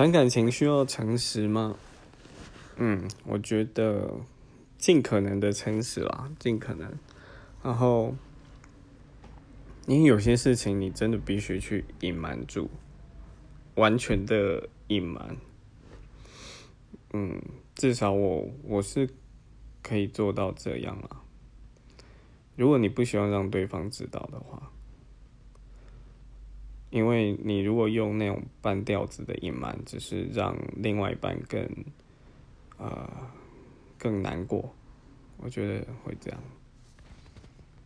谈感情需要诚实吗？嗯，我觉得尽可能的诚实啦，尽可能。然后，因为有些事情你真的必须去隐瞒住，完全的隐瞒。嗯，至少我我是可以做到这样啊。如果你不希望让对方知道的话。因为你如果用那种半吊子的隐瞒，只是让另外一半更，呃，更难过，我觉得会这样。